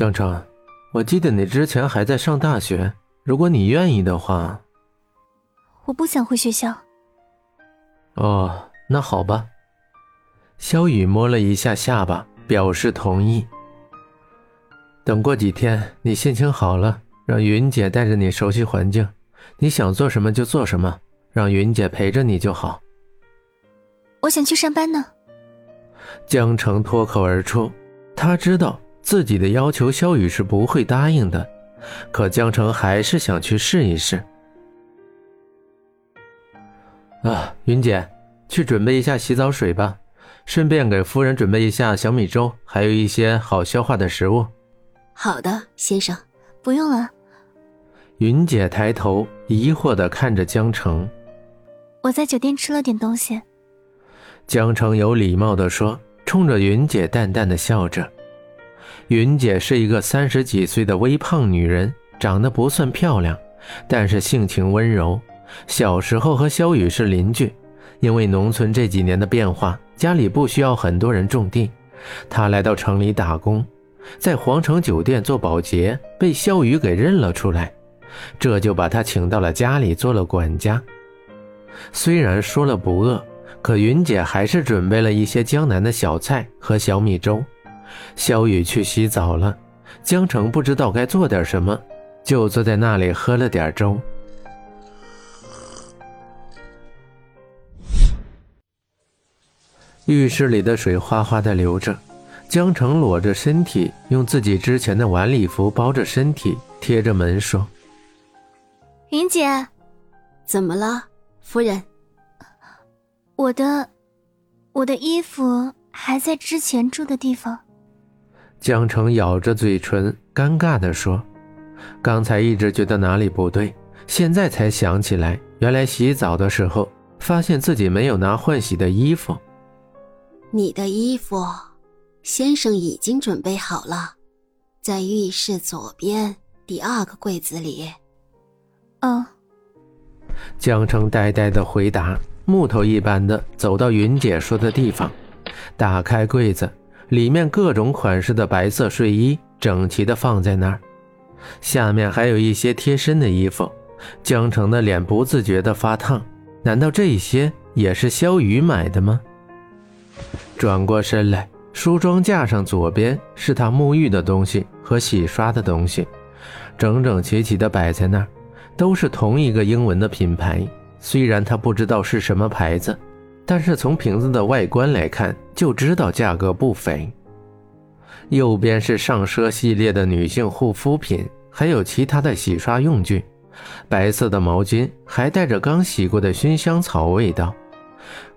江城，我记得你之前还在上大学，如果你愿意的话，我不想回学校。哦，那好吧。萧雨摸了一下下巴，表示同意。等过几天你心情好了，让云姐带着你熟悉环境，你想做什么就做什么，让云姐陪着你就好。我想去上班呢。江城脱口而出，他知道自己的要求萧雨是不会答应的，可江城还是想去试一试。啊，云姐，去准备一下洗澡水吧，顺便给夫人准备一下小米粥，还有一些好消化的食物。好的，先生，不用了。云姐抬头疑惑的看着江城，我在酒店吃了点东西。江城有礼貌的说，冲着云姐淡淡的笑着。云姐是一个三十几岁的微胖女人，长得不算漂亮，但是性情温柔。小时候和萧雨是邻居，因为农村这几年的变化，家里不需要很多人种地，她来到城里打工，在皇城酒店做保洁，被萧雨给认了出来，这就把她请到了家里做了管家。虽然说了不饿。可云姐还是准备了一些江南的小菜和小米粥。萧雨去洗澡了，江城不知道该做点什么，就坐在那里喝了点粥。浴室里的水哗哗的流着，江城裸着身体，用自己之前的晚礼服包着身体，贴着门说：“云姐，怎么了，夫人？”我的，我的衣服还在之前住的地方。江城咬着嘴唇，尴尬地说：“刚才一直觉得哪里不对，现在才想起来，原来洗澡的时候发现自己没有拿换洗的衣服。你的衣服，先生已经准备好了，在浴室左边第二个柜子里。”嗯。江城呆呆的回答。木头一般的走到云姐说的地方，打开柜子，里面各种款式的白色睡衣整齐的放在那儿，下面还有一些贴身的衣服。江城的脸不自觉的发烫，难道这些也是萧雨买的吗？转过身来，梳妆架上左边是他沐浴的东西和洗刷的东西，整整齐齐的摆在那儿，都是同一个英文的品牌。虽然他不知道是什么牌子，但是从瓶子的外观来看就知道价格不菲。右边是上奢系列的女性护肤品，还有其他的洗刷用具，白色的毛巾还带着刚洗过的熏香草味道。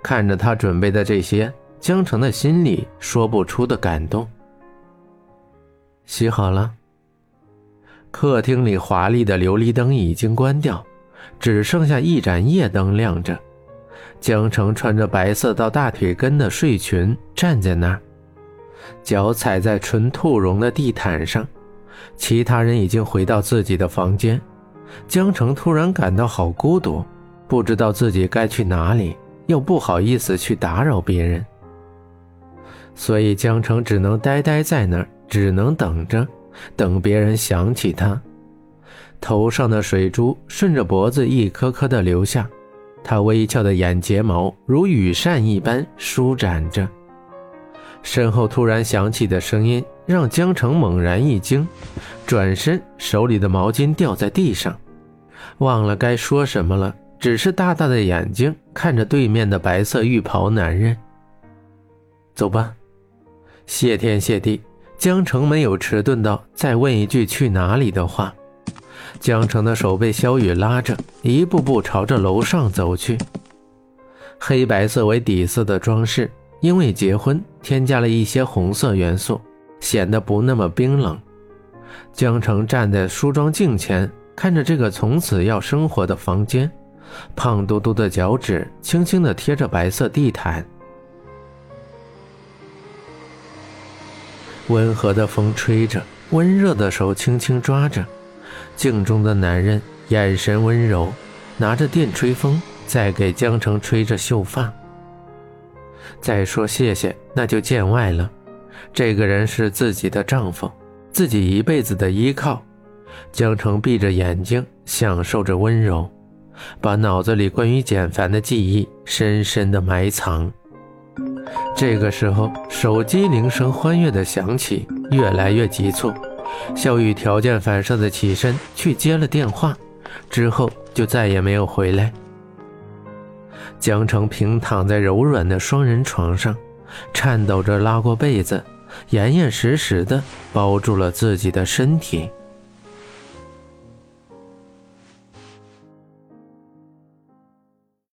看着他准备的这些，江城的心里说不出的感动。洗好了。客厅里华丽的琉璃灯已经关掉。只剩下一盏夜灯亮着，江城穿着白色到大腿根的睡裙站在那儿，脚踩在纯兔绒的地毯上。其他人已经回到自己的房间，江城突然感到好孤独，不知道自己该去哪里，又不好意思去打扰别人，所以江城只能呆呆在那儿，只能等着，等别人想起他。头上的水珠顺着脖子一颗颗的流下，他微翘的眼睫毛如羽扇一般舒展着。身后突然响起的声音让江城猛然一惊，转身，手里的毛巾掉在地上，忘了该说什么了，只是大大的眼睛看着对面的白色浴袍男人。走吧，谢天谢地，江城没有迟钝到再问一句去哪里的话。江城的手被萧雨拉着，一步步朝着楼上走去。黑白色为底色的装饰，因为结婚添加了一些红色元素，显得不那么冰冷。江城站在梳妆镜前，看着这个从此要生活的房间，胖嘟嘟的脚趾轻轻地贴着白色地毯，温和的风吹着，温热的手轻轻抓着。镜中的男人眼神温柔，拿着电吹风在给江城吹着秀发。再说谢谢，那就见外了。这个人是自己的丈夫，自己一辈子的依靠。江城闭着眼睛，享受着温柔，把脑子里关于简凡的记忆深深的埋藏。这个时候，手机铃声欢悦的响起，越来越急促。小雨条件反射的起身去接了电话，之后就再也没有回来。江城平躺在柔软的双人床上，颤抖着拉过被子，严严实实的包住了自己的身体。